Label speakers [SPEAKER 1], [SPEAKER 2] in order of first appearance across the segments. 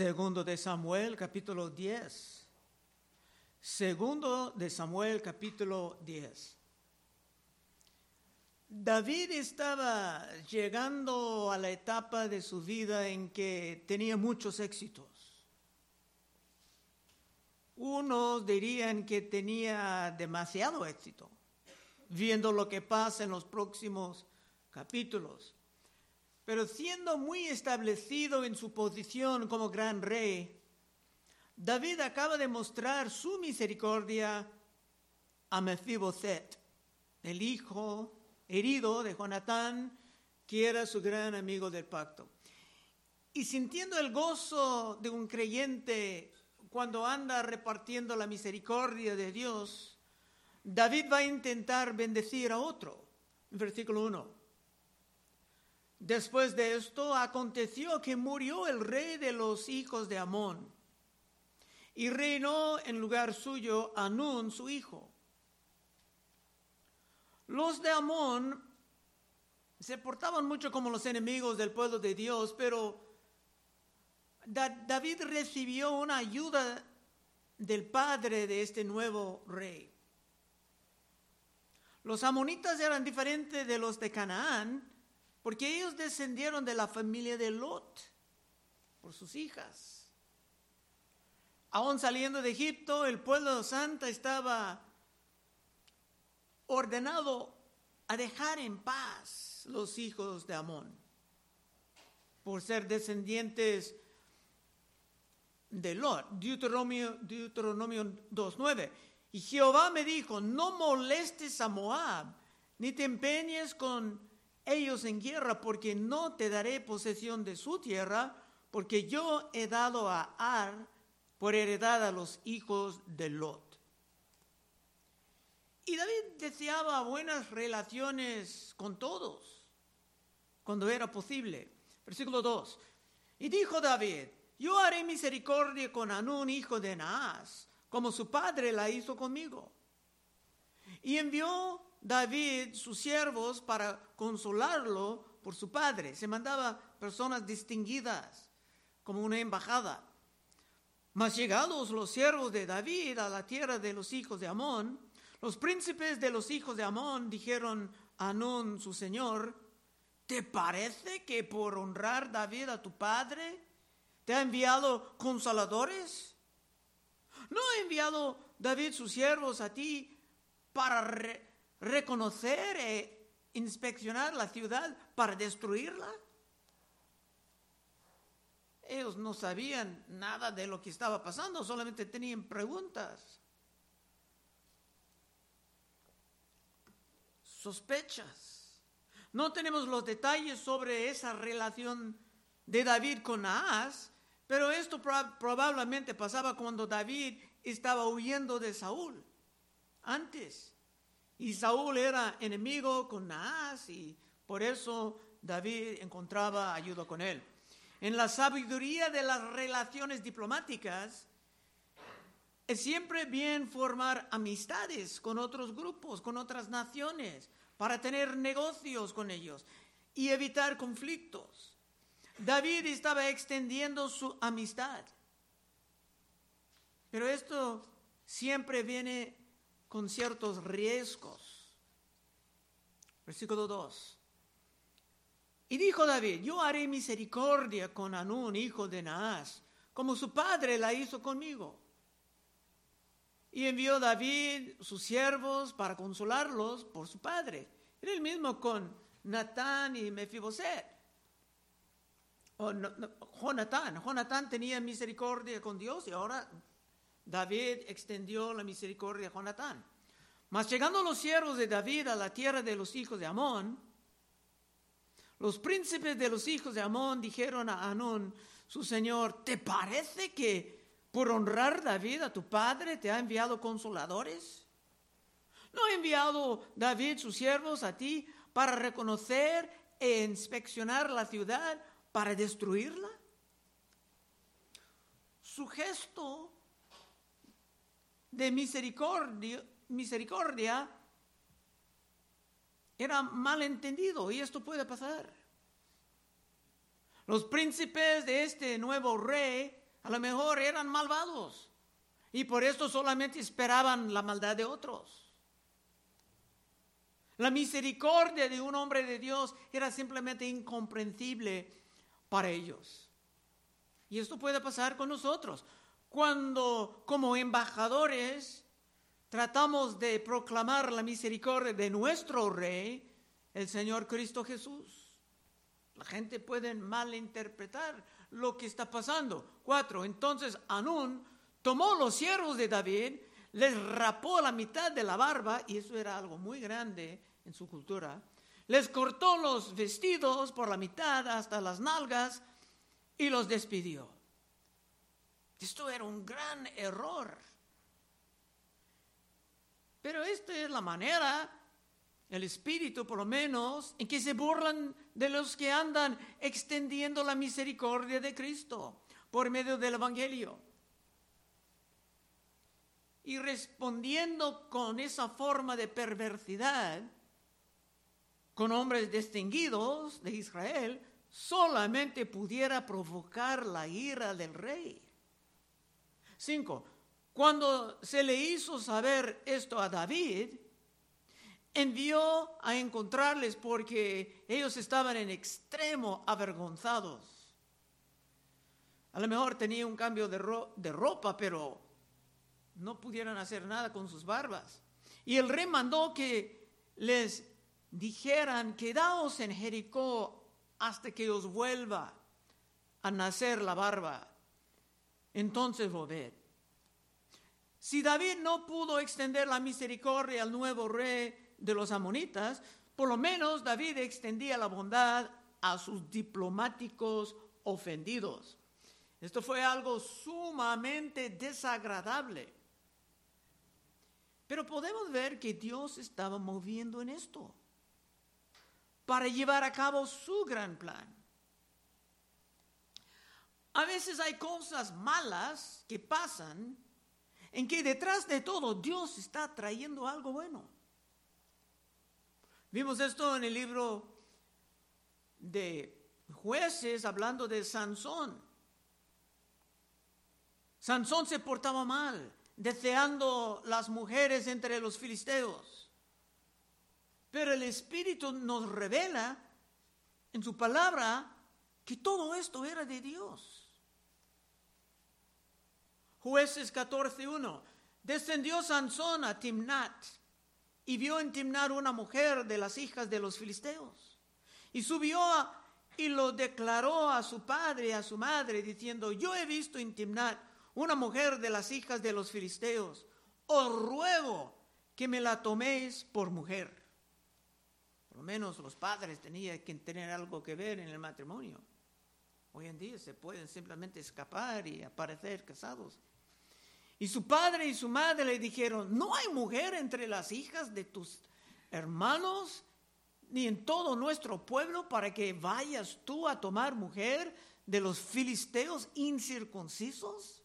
[SPEAKER 1] Segundo de Samuel, capítulo 10. Segundo de Samuel, capítulo 10. David estaba llegando a la etapa de su vida en que tenía muchos éxitos. Unos dirían que tenía demasiado éxito, viendo lo que pasa en los próximos capítulos. Pero siendo muy establecido en su posición como gran rey, David acaba de mostrar su misericordia a Mefiboset, el hijo herido de Jonatán, que era su gran amigo del pacto. Y sintiendo el gozo de un creyente cuando anda repartiendo la misericordia de Dios, David va a intentar bendecir a otro. Versículo 1. Después de esto aconteció que murió el rey de los hijos de Amón y reinó en lugar suyo Anún, su hijo. Los de Amón se portaban mucho como los enemigos del pueblo de Dios, pero David recibió una ayuda del padre de este nuevo rey. Los amonitas eran diferentes de los de Canaán, porque ellos descendieron de la familia de Lot por sus hijas. Aún saliendo de Egipto, el pueblo santo estaba ordenado a dejar en paz los hijos de Amón por ser descendientes de Lot. Deuteronomio, Deuteronomio 2.9. Y Jehová me dijo, no molestes a Moab, ni te empeñes con ellos en guerra, porque no te daré posesión de su tierra, porque yo he dado a Ar por heredad a los hijos de Lot. Y David deseaba buenas relaciones con todos, cuando era posible. Versículo 2. Y dijo David, yo haré misericordia con Anún, hijo de Naas, como su padre la hizo conmigo. Y envió David sus siervos para consolarlo por su padre. Se mandaba personas distinguidas como una embajada. Mas llegados los siervos de David a la tierra de los hijos de Amón, los príncipes de los hijos de Amón dijeron a Anún, su señor, ¿te parece que por honrar David a tu padre te ha enviado consoladores? ¿No ha enviado David sus siervos a ti para reconocer e inspeccionar la ciudad para destruirla? Ellos no sabían nada de lo que estaba pasando, solamente tenían preguntas, sospechas. No tenemos los detalles sobre esa relación de David con Naas, pero esto probablemente pasaba cuando David estaba huyendo de Saúl, antes. Y Saúl era enemigo con Naas y por eso David encontraba ayuda con él. En la sabiduría de las relaciones diplomáticas, es siempre bien formar amistades con otros grupos, con otras naciones, para tener negocios con ellos y evitar conflictos. David estaba extendiendo su amistad. Pero esto siempre viene con ciertos riesgos. Versículo 2. Y dijo David, yo haré misericordia con Anún, hijo de Naas, como su padre la hizo conmigo. Y envió David sus siervos para consolarlos por su padre. Era el mismo con Natán y Mefiboset. O Jonatán. Jonatán tenía misericordia con Dios y ahora David extendió la misericordia a Jonatán. Mas llegando los siervos de David a la tierra de los hijos de Amón, los príncipes de los hijos de Amón dijeron a Anún, su señor, ¿te parece que por honrar David a tu padre te ha enviado consoladores? ¿No ha enviado David sus siervos a ti para reconocer e inspeccionar la ciudad para destruirla? Su gesto de misericordia, misericordia era malentendido y esto puede pasar. Los príncipes de este nuevo rey a lo mejor eran malvados y por esto solamente esperaban la maldad de otros. La misericordia de un hombre de Dios era simplemente incomprensible para ellos. Y esto puede pasar con nosotros. Cuando como embajadores tratamos de proclamar la misericordia de nuestro Rey, el Señor Cristo Jesús. La gente puede malinterpretar lo que está pasando. Cuatro, entonces Anún tomó los siervos de David, les rapó la mitad de la barba, y eso era algo muy grande en su cultura, les cortó los vestidos por la mitad hasta las nalgas y los despidió. Esto era un gran error. Pero esta es la manera, el espíritu por lo menos, en que se burlan de los que andan extendiendo la misericordia de Cristo por medio del Evangelio. Y respondiendo con esa forma de perversidad, con hombres distinguidos de Israel, solamente pudiera provocar la ira del rey. Cinco, cuando se le hizo saber esto a David, envió a encontrarles porque ellos estaban en extremo avergonzados. A lo mejor tenía un cambio de, de ropa, pero no pudieron hacer nada con sus barbas. Y el rey mandó que les dijeran, quedaos en Jericó hasta que os vuelva a nacer la barba. Entonces volved. Si David no pudo extender la misericordia al nuevo rey de los amonitas, por lo menos David extendía la bondad a sus diplomáticos ofendidos. Esto fue algo sumamente desagradable. Pero podemos ver que Dios estaba moviendo en esto para llevar a cabo su gran plan. A veces hay cosas malas que pasan en que detrás de todo Dios está trayendo algo bueno. Vimos esto en el libro de jueces hablando de Sansón. Sansón se portaba mal, deseando las mujeres entre los filisteos. Pero el Espíritu nos revela en su palabra que todo esto era de Dios. Jueces 14.1. Descendió Sansón a Timnat y vio en Timnat una mujer de las hijas de los filisteos. Y subió y lo declaró a su padre y a su madre, diciendo, yo he visto en Timnat una mujer de las hijas de los filisteos. Os ruego que me la toméis por mujer lo menos los padres tenían que tener algo que ver en el matrimonio. Hoy en día se pueden simplemente escapar y aparecer casados. Y su padre y su madre le dijeron, no hay mujer entre las hijas de tus hermanos ni en todo nuestro pueblo para que vayas tú a tomar mujer de los filisteos incircuncisos.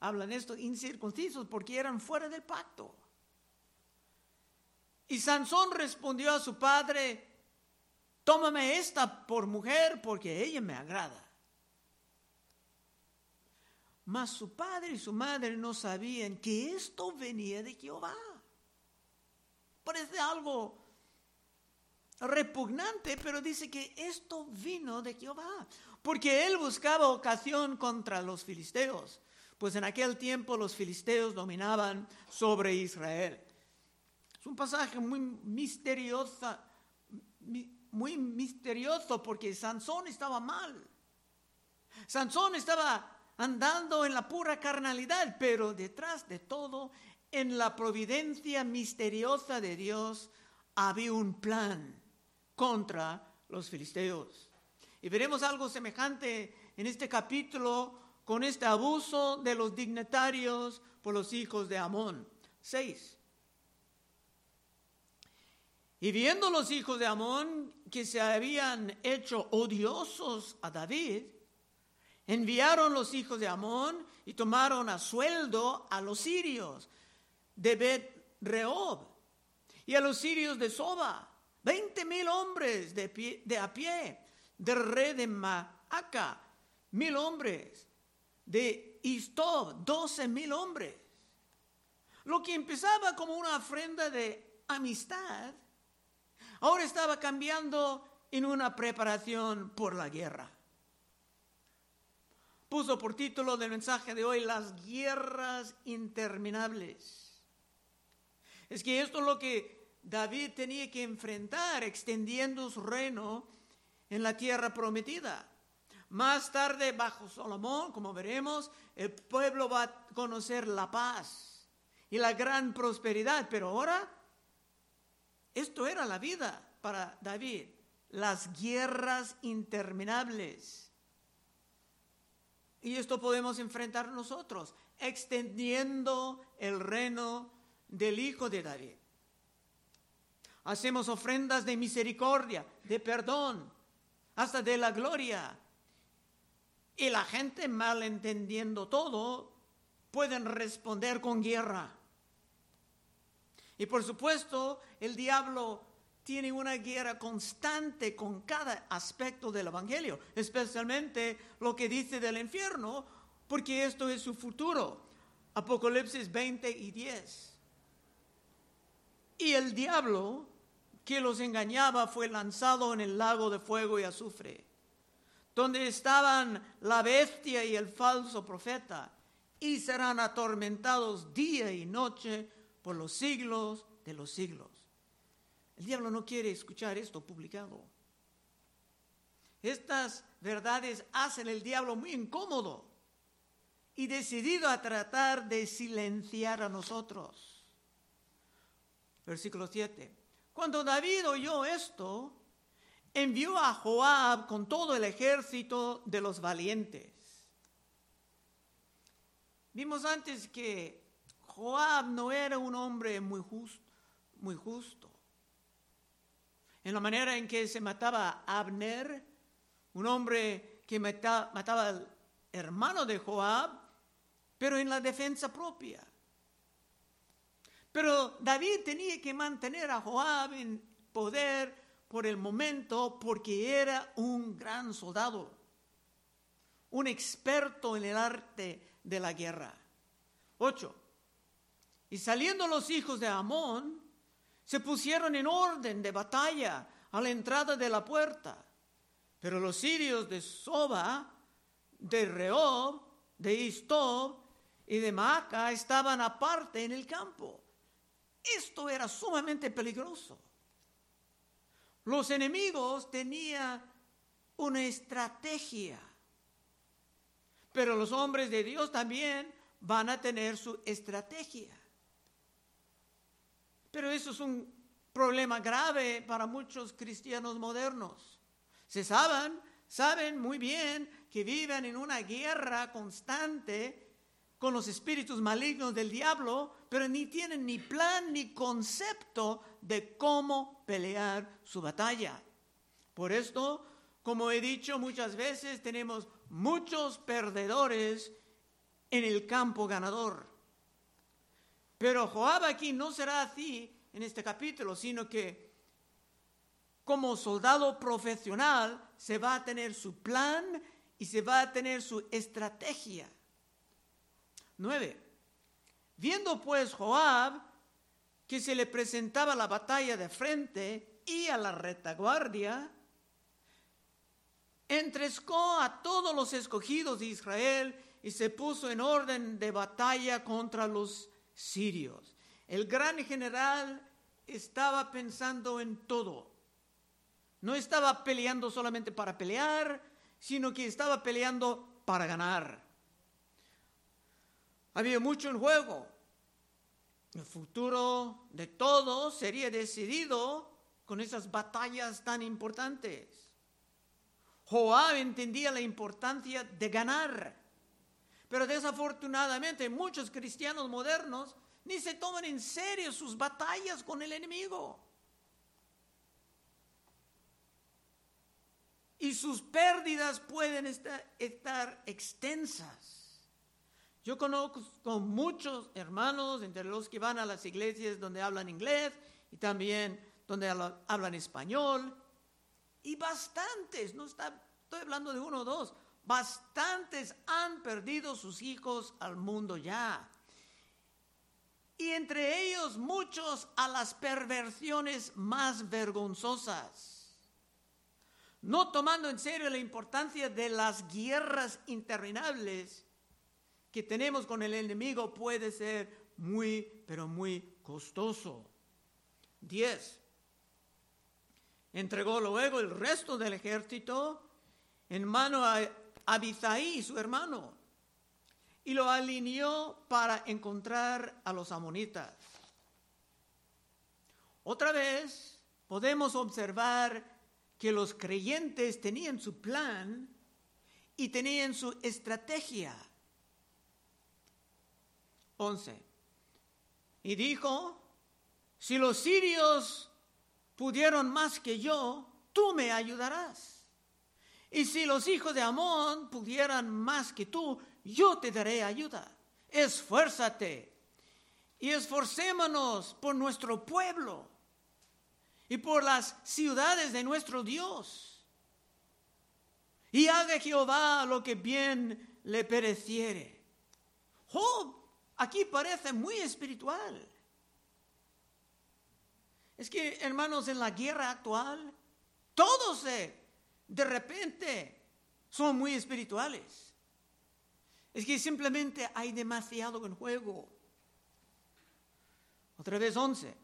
[SPEAKER 1] Hablan esto incircuncisos porque eran fuera del pacto. Y Sansón respondió a su padre, tómame esta por mujer porque ella me agrada. Mas su padre y su madre no sabían que esto venía de Jehová. Parece algo repugnante, pero dice que esto vino de Jehová, porque él buscaba ocasión contra los filisteos, pues en aquel tiempo los filisteos dominaban sobre Israel. Es un pasaje muy misterioso, muy misterioso porque Sansón estaba mal. Sansón estaba andando en la pura carnalidad, pero detrás de todo, en la providencia misteriosa de Dios, había un plan contra los filisteos. Y veremos algo semejante en este capítulo con este abuso de los dignatarios por los hijos de Amón. 6. Y viendo los hijos de Amón que se habían hecho odiosos a David, enviaron los hijos de Amón y tomaron a sueldo a los sirios de Bet Rehob y a los sirios de Soba, veinte mil hombres de, de a pie, de rey de Maaca, mil hombres, de Istob, 12 mil hombres. Lo que empezaba como una ofrenda de amistad, ahora estaba cambiando en una preparación por la guerra. Puso por título del mensaje de hoy las guerras interminables. Es que esto es lo que David tenía que enfrentar extendiendo su reino en la tierra prometida. Más tarde, bajo Salomón, como veremos, el pueblo va a conocer la paz y la gran prosperidad. Pero ahora, esto era la vida para David, las guerras interminables. Y esto podemos enfrentar nosotros, extendiendo el reino del Hijo de David. Hacemos ofrendas de misericordia, de perdón, hasta de la gloria. Y la gente malentendiendo todo, pueden responder con guerra. Y por supuesto, el diablo tiene una guerra constante con cada aspecto del Evangelio, especialmente lo que dice del infierno, porque esto es su futuro. Apocalipsis 20 y 10. Y el diablo que los engañaba fue lanzado en el lago de fuego y azufre, donde estaban la bestia y el falso profeta, y serán atormentados día y noche por los siglos de los siglos. El diablo no quiere escuchar esto publicado. Estas verdades hacen el diablo muy incómodo y decidido a tratar de silenciar a nosotros. Versículo 7. Cuando David oyó esto, envió a Joab con todo el ejército de los valientes. Vimos antes que Joab no era un hombre muy justo, muy justo. En la manera en que se mataba Abner, un hombre que mataba al hermano de Joab, pero en la defensa propia. Pero David tenía que mantener a Joab en poder por el momento porque era un gran soldado, un experto en el arte de la guerra. 8. Y saliendo los hijos de Amón, se pusieron en orden de batalla a la entrada de la puerta. Pero los sirios de Soba, de Rehob, de Istob y de Maaca estaban aparte en el campo. Esto era sumamente peligroso. Los enemigos tenían una estrategia, pero los hombres de Dios también van a tener su estrategia. Pero eso es un problema grave para muchos cristianos modernos. Se saben, saben muy bien que viven en una guerra constante con los espíritus malignos del diablo, pero ni tienen ni plan ni concepto de cómo pelear su batalla. Por esto, como he dicho muchas veces, tenemos muchos perdedores en el campo ganador. Pero Joab aquí no será así en este capítulo, sino que como soldado profesional se va a tener su plan y se va a tener su estrategia. 9. Viendo pues Joab que se le presentaba la batalla de frente y a la retaguardia, entrescó a todos los escogidos de Israel y se puso en orden de batalla contra los sirios. El gran general estaba pensando en todo. No estaba peleando solamente para pelear, sino que estaba peleando para ganar. Había mucho en juego. El futuro de todos sería decidido con esas batallas tan importantes. Joab entendía la importancia de ganar, pero desafortunadamente muchos cristianos modernos ni se toman en serio sus batallas con el enemigo. Y sus pérdidas pueden estar, extensas. Yo conozco muchos hermanos, entre los que van a las iglesias donde hablan inglés y también donde hablan español, y bastantes, no está, estoy hablando de uno o dos, bastantes han perdido sus hijos al mundo ya. Y entre ellos muchos a las perversiones más vergonzosas. No tomando en serio la importancia de las guerras interminables que tenemos con el enemigo puede ser muy, pero muy costoso. 10. Entregó luego el resto del ejército en mano a Abisaí, su hermano, y lo alineó para encontrar a los amonitas. Otra vez podemos observar que los creyentes tenían su plan y tenían su estrategia. 11. Y dijo, si los sirios pudieron más que yo, tú me ayudarás. Y si los hijos de Amón pudieran más que tú, yo te daré ayuda. Esfuérzate y esforcémonos por nuestro pueblo y por las ciudades de nuestro Dios. Y haga Jehová lo que bien le pereciere. Job aquí parece muy espiritual. Es que, hermanos, en la guerra actual, todos se de repente son muy espirituales. Es que simplemente hay demasiado en juego. Otra vez once.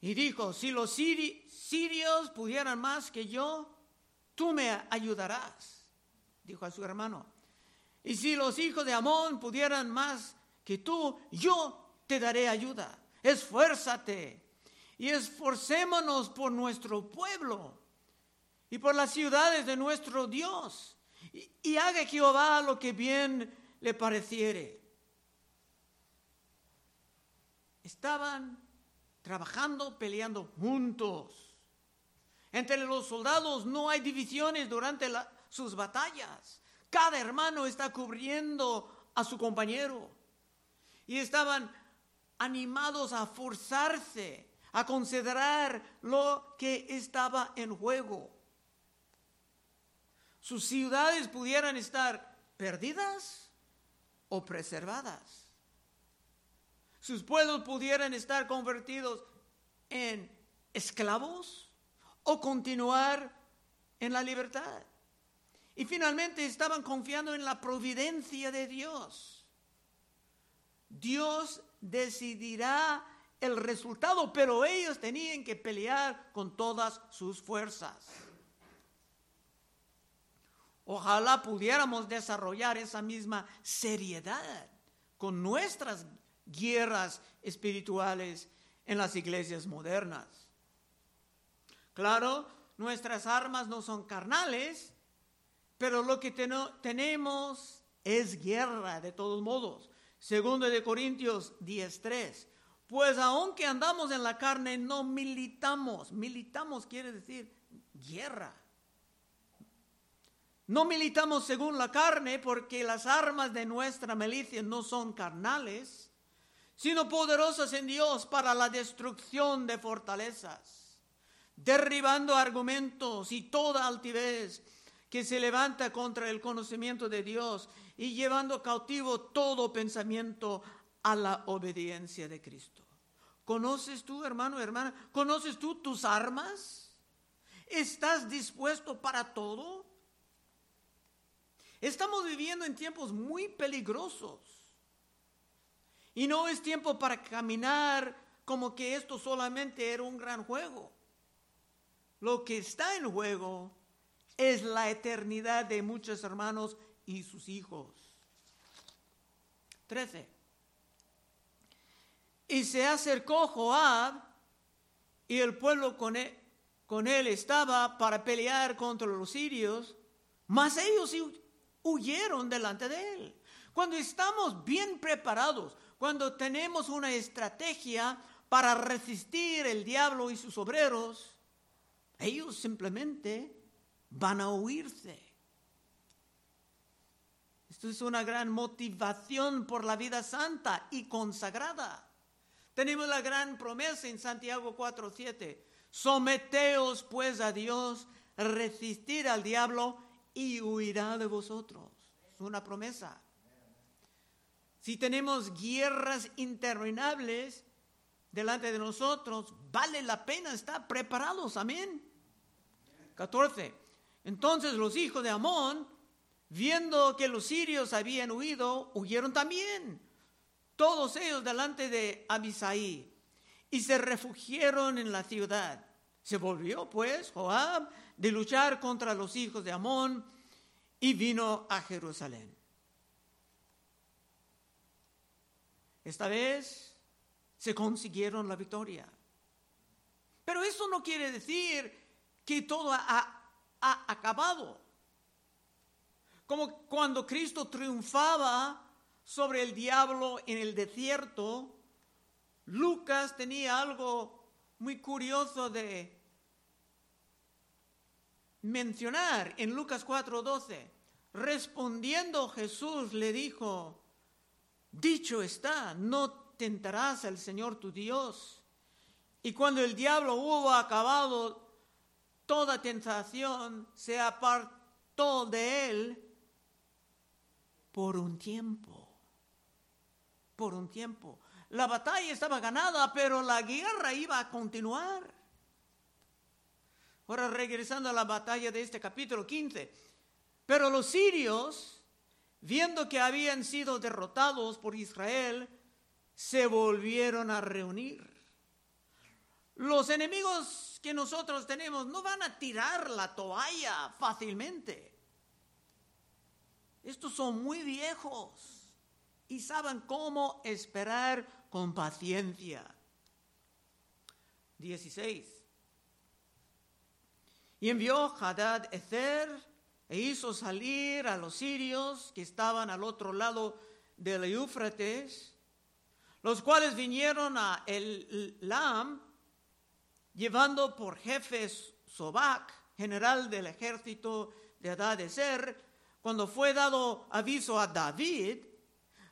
[SPEAKER 1] Y dijo, si los sirios pudieran más que yo, tú me ayudarás, dijo a su hermano. Y si los hijos de Amón pudieran más que tú, yo te daré ayuda. Esfuérzate y esforcémonos por nuestro pueblo y por las ciudades de nuestro Dios. Y, haga Jehová lo que bien le pareciere. Estaban trabajando, peleando juntos. Entre los soldados no hay divisiones durante sus batallas. Cada hermano está cubriendo a su compañero. Y estaban animados a forzarse, a considerar lo que estaba en juego sus ciudades pudieran estar perdidas o preservadas. Sus pueblos pudieran estar convertidos en esclavos o continuar en la libertad. Y finalmente estaban confiando en la providencia de Dios. Dios decidirá el resultado, pero ellos tenían que pelear con todas sus fuerzas. Ojalá pudiéramos desarrollar esa misma seriedad con nuestras guerras espirituales en las iglesias modernas. Claro, nuestras armas no son carnales, pero lo que tenemos es guerra de todos modos. Segundo de Corintios 10:3. Pues aunque andamos en la carne, no militamos. Militamos quiere decir guerra. No militamos según la carne porque las armas de nuestra milicia no son carnales, sino poderosas en Dios para la destrucción de fortalezas, derribando argumentos y toda altivez que se levanta contra el conocimiento de Dios y llevando cautivo todo pensamiento a la obediencia de Cristo. ¿Conoces tú, hermano, hermana? ¿Conoces tú tus armas? ¿Estás dispuesto para todo? Estamos viviendo en tiempos muy peligrosos. Y no es tiempo para caminar como que esto solamente era un gran juego. Lo que está en juego es la eternidad de muchos hermanos y sus hijos. 13. Y se acercó Joab y el pueblo con él, con él estaba para pelear contra los sirios, mas ellos huyeron delante de él. Cuando estamos bien preparados, cuando tenemos una estrategia para resistir el diablo y sus obreros, ellos simplemente van a huirse. Esto es una gran motivación por la vida santa y consagrada. Tenemos la gran promesa en Santiago 4:7. Someteos pues a Dios, resistir al diablo y huirá de vosotros. Es una promesa. Si tenemos guerras interminables delante de nosotros, vale la pena estar preparados. Amén. 14. Entonces los hijos de Amón, viendo que los sirios habían huido, huyeron también, todos ellos delante de Abisaí, y se refugiaron en la ciudad. Se volvió pues Joab de luchar contra los hijos de Amón y vino a Jerusalén. Esta vez se consiguieron la victoria. Pero eso no quiere decir que todo ha, ha acabado. Como cuando Cristo triunfaba sobre el diablo en el desierto, Lucas tenía algo muy curioso de mencionar en Lucas 4:12. Respondiendo Jesús le dijo, dicho está, no tentarás al Señor tu Dios. Y cuando el diablo hubo acabado toda tentación, se apartó de él por un tiempo. Por un tiempo. La batalla estaba ganada, pero la guerra iba a continuar. Ahora regresando a la batalla de este capítulo 15. Pero los sirios, viendo que habían sido derrotados por Israel, se volvieron a reunir. Los enemigos que nosotros tenemos no van a tirar la toalla fácilmente. Estos son muy viejos y saben cómo esperar con paciencia. 16. Y envió Hadad Ether e hizo salir a los sirios que estaban al otro lado del Éufrates, los cuales vinieron a El Lam, llevando por jefes Sobac, general del ejército de Hadad Ezer, cuando fue dado aviso a David,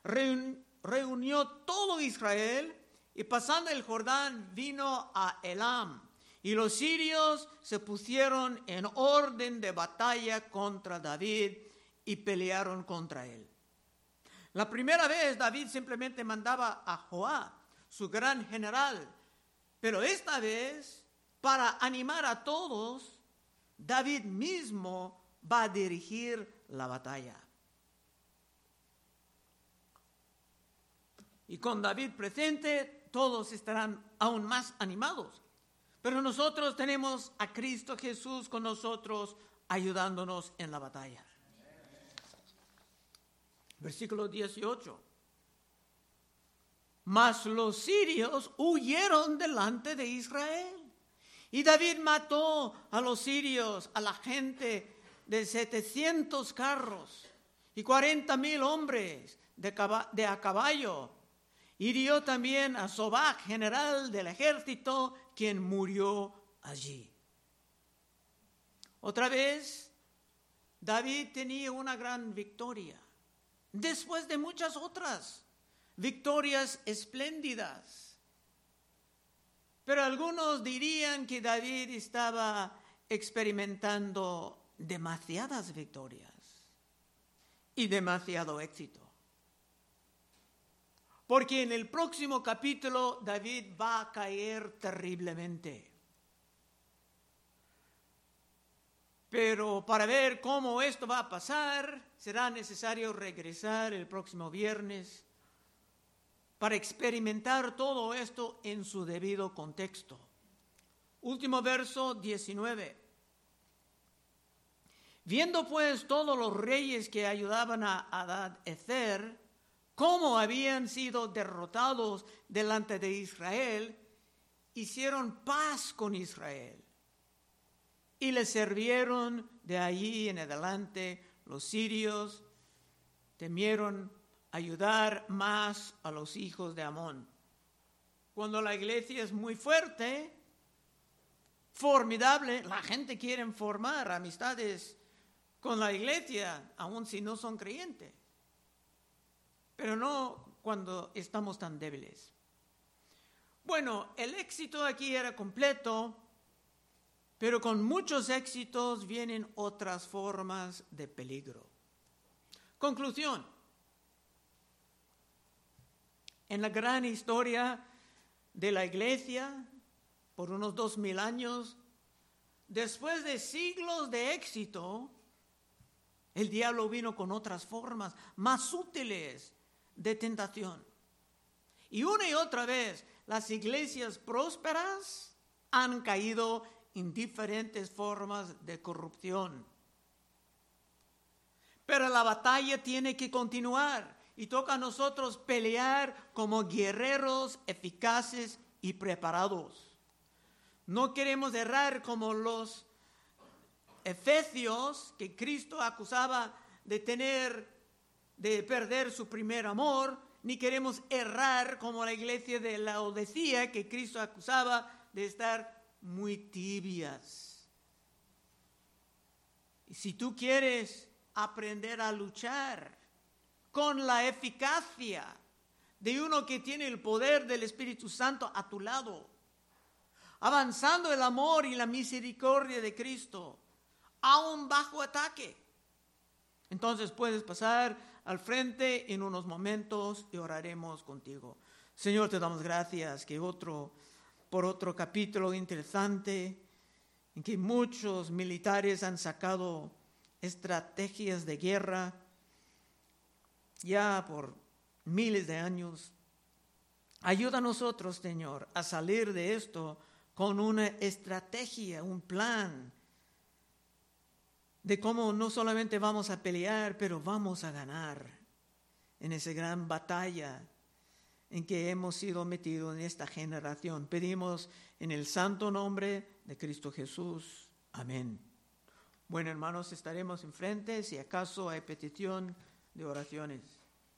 [SPEAKER 1] reunió todo Israel y pasando el Jordán vino a Elam y los sirios se pusieron en orden de batalla contra David y pelearon contra él. La primera vez David simplemente mandaba a Joab, su gran general, pero esta vez, para animar a todos, David mismo va a dirigir la batalla. Y con David presente, todos estarán aún más animados. Pero nosotros tenemos a Cristo Jesús con nosotros ayudándonos en la batalla. Versículo 18. Mas los sirios huyeron delante de Israel. Y David mató a los sirios, a la gente de 700 carros y 40 mil hombres de, a caballo. Hirió también a Sobac, general del ejército, quien murió allí. Otra vez, David tenía una gran victoria, después de muchas otras victorias espléndidas. Pero algunos dirían que David estaba experimentando demasiadas victorias y demasiado éxito. Porque en el próximo capítulo David va a caer terriblemente. Pero para ver cómo esto va a pasar, será necesario regresar el próximo viernes para experimentar todo esto en su debido contexto. Último verso 19. Viendo pues todos los reyes que ayudaban a Adad Ezer, cómo habían sido derrotados delante de Israel, hicieron paz con Israel y le sirvieron de allí en adelante los sirios, temieron ayudar más a los hijos de Amón. Cuando la iglesia es muy fuerte, formidable, la gente quiere formar amistades con la iglesia, aun si no son creyentes pero no cuando estamos tan débiles. Bueno, el éxito aquí era completo, pero con muchos éxitos vienen otras formas de peligro. Conclusión. En la gran historia de la iglesia, por unos dos mil años, después de siglos de éxito, el diablo vino con otras formas más útiles de tentación. Y una y otra vez las iglesias prósperas han caído en diferentes formas de corrupción. Pero la batalla tiene que continuar y toca a nosotros pelear como guerreros eficaces y preparados. No queremos errar como los efesios que Cristo acusaba de tener, de perder su primer amor, ni queremos errar como la iglesia de la Odesía que Cristo acusaba de estar muy tibias. Y si tú quieres aprender a luchar con la eficacia de uno que tiene el poder del Espíritu Santo a tu lado, avanzando el amor y la misericordia de Cristo, aún bajo ataque. Entonces puedes pasar al frente en unos momentos y oraremos contigo. Señor, te damos gracias que otro, por otro capítulo interesante en que muchos militares han sacado estrategias de guerra ya por miles de años. Ayuda a nosotros, Señor, a salir de esto con una estrategia, un plan de cómo no solamente vamos a pelear, pero vamos a ganar en esa gran batalla en que hemos sido metidos en esta generación. Pedimos en el santo nombre de Cristo Jesús. Amén. Bueno, hermanos, estaremos enfrente si acaso hay petición de oraciones.